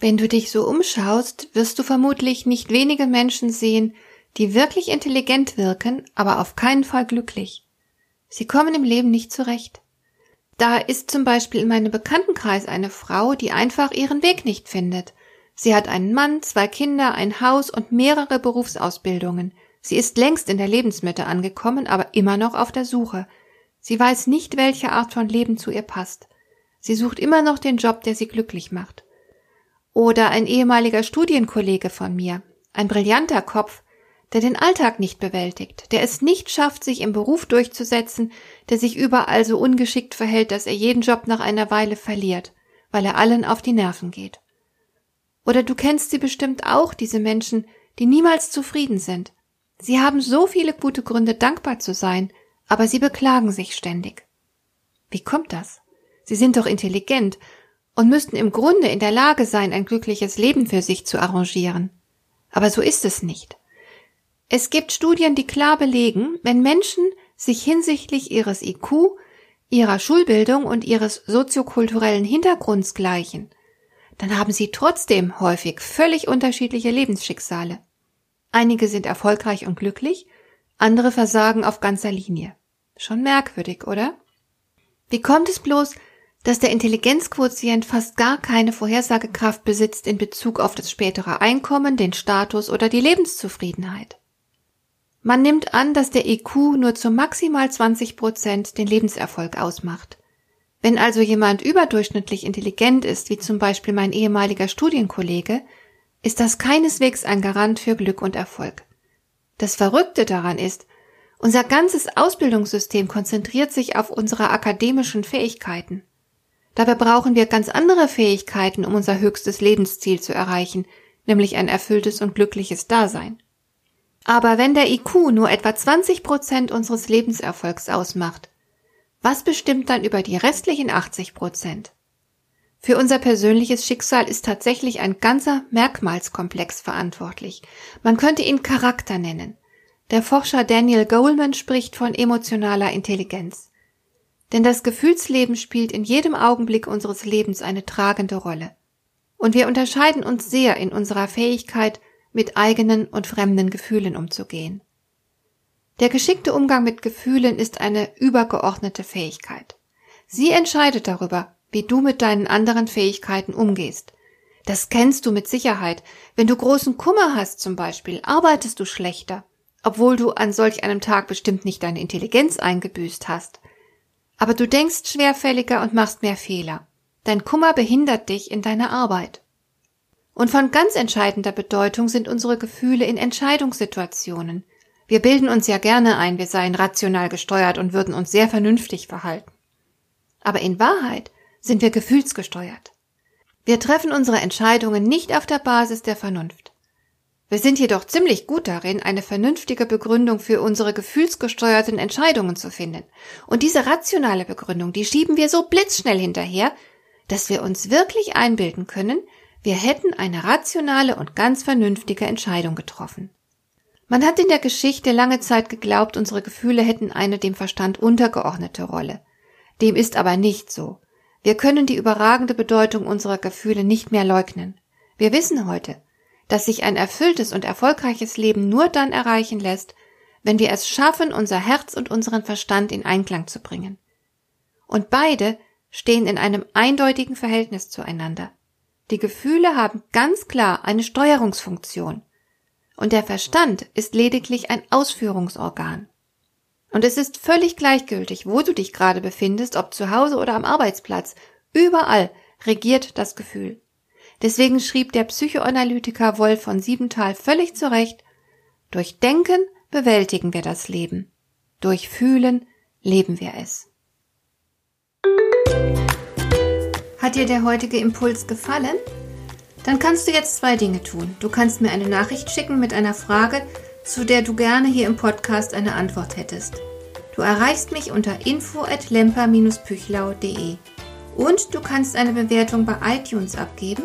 Wenn du dich so umschaust, wirst du vermutlich nicht wenige Menschen sehen, die wirklich intelligent wirken, aber auf keinen Fall glücklich. Sie kommen im Leben nicht zurecht. Da ist zum Beispiel in meinem Bekanntenkreis eine Frau, die einfach ihren Weg nicht findet. Sie hat einen Mann, zwei Kinder, ein Haus und mehrere Berufsausbildungen. Sie ist längst in der Lebensmitte angekommen, aber immer noch auf der Suche. Sie weiß nicht, welche Art von Leben zu ihr passt. Sie sucht immer noch den Job, der sie glücklich macht. Oder ein ehemaliger Studienkollege von mir, ein brillanter Kopf, der den Alltag nicht bewältigt, der es nicht schafft, sich im Beruf durchzusetzen, der sich überall so ungeschickt verhält, dass er jeden Job nach einer Weile verliert, weil er allen auf die Nerven geht. Oder du kennst sie bestimmt auch, diese Menschen, die niemals zufrieden sind. Sie haben so viele gute Gründe, dankbar zu sein, aber sie beklagen sich ständig. Wie kommt das? Sie sind doch intelligent und müssten im Grunde in der Lage sein, ein glückliches Leben für sich zu arrangieren. Aber so ist es nicht. Es gibt Studien, die klar belegen, wenn Menschen sich hinsichtlich ihres IQ, ihrer Schulbildung und ihres soziokulturellen Hintergrunds gleichen, dann haben sie trotzdem häufig völlig unterschiedliche Lebensschicksale. Einige sind erfolgreich und glücklich, andere versagen auf ganzer Linie. Schon merkwürdig, oder? Wie kommt es bloß, dass der Intelligenzquotient fast gar keine Vorhersagekraft besitzt in Bezug auf das spätere Einkommen, den Status oder die Lebenszufriedenheit. Man nimmt an, dass der IQ nur zu maximal 20 Prozent den Lebenserfolg ausmacht. Wenn also jemand überdurchschnittlich intelligent ist, wie zum Beispiel mein ehemaliger Studienkollege, ist das keineswegs ein Garant für Glück und Erfolg. Das Verrückte daran ist, unser ganzes Ausbildungssystem konzentriert sich auf unsere akademischen Fähigkeiten. Dabei brauchen wir ganz andere Fähigkeiten, um unser höchstes Lebensziel zu erreichen, nämlich ein erfülltes und glückliches Dasein. Aber wenn der IQ nur etwa 20 Prozent unseres Lebenserfolgs ausmacht, was bestimmt dann über die restlichen 80 Prozent? Für unser persönliches Schicksal ist tatsächlich ein ganzer Merkmalskomplex verantwortlich. Man könnte ihn Charakter nennen. Der Forscher Daniel Goleman spricht von emotionaler Intelligenz. Denn das Gefühlsleben spielt in jedem Augenblick unseres Lebens eine tragende Rolle. Und wir unterscheiden uns sehr in unserer Fähigkeit, mit eigenen und fremden Gefühlen umzugehen. Der geschickte Umgang mit Gefühlen ist eine übergeordnete Fähigkeit. Sie entscheidet darüber, wie du mit deinen anderen Fähigkeiten umgehst. Das kennst du mit Sicherheit. Wenn du großen Kummer hast zum Beispiel, arbeitest du schlechter, obwohl du an solch einem Tag bestimmt nicht deine Intelligenz eingebüßt hast. Aber du denkst schwerfälliger und machst mehr Fehler. Dein Kummer behindert dich in deiner Arbeit. Und von ganz entscheidender Bedeutung sind unsere Gefühle in Entscheidungssituationen. Wir bilden uns ja gerne ein, wir seien rational gesteuert und würden uns sehr vernünftig verhalten. Aber in Wahrheit sind wir gefühlsgesteuert. Wir treffen unsere Entscheidungen nicht auf der Basis der Vernunft. Wir sind jedoch ziemlich gut darin, eine vernünftige Begründung für unsere gefühlsgesteuerten Entscheidungen zu finden. Und diese rationale Begründung, die schieben wir so blitzschnell hinterher, dass wir uns wirklich einbilden können, wir hätten eine rationale und ganz vernünftige Entscheidung getroffen. Man hat in der Geschichte lange Zeit geglaubt, unsere Gefühle hätten eine dem Verstand untergeordnete Rolle. Dem ist aber nicht so. Wir können die überragende Bedeutung unserer Gefühle nicht mehr leugnen. Wir wissen heute, dass sich ein erfülltes und erfolgreiches Leben nur dann erreichen lässt, wenn wir es schaffen, unser Herz und unseren Verstand in Einklang zu bringen. Und beide stehen in einem eindeutigen Verhältnis zueinander. Die Gefühle haben ganz klar eine Steuerungsfunktion und der Verstand ist lediglich ein Ausführungsorgan. Und es ist völlig gleichgültig, wo du dich gerade befindest, ob zu Hause oder am Arbeitsplatz, überall regiert das Gefühl. Deswegen schrieb der Psychoanalytiker Wolf von Siebenthal völlig zu Recht, durch Denken bewältigen wir das Leben, durch Fühlen leben wir es. Hat dir der heutige Impuls gefallen? Dann kannst du jetzt zwei Dinge tun. Du kannst mir eine Nachricht schicken mit einer Frage, zu der du gerne hier im Podcast eine Antwort hättest. Du erreichst mich unter info at lemper-püchlau.de. Und du kannst eine Bewertung bei iTunes abgeben,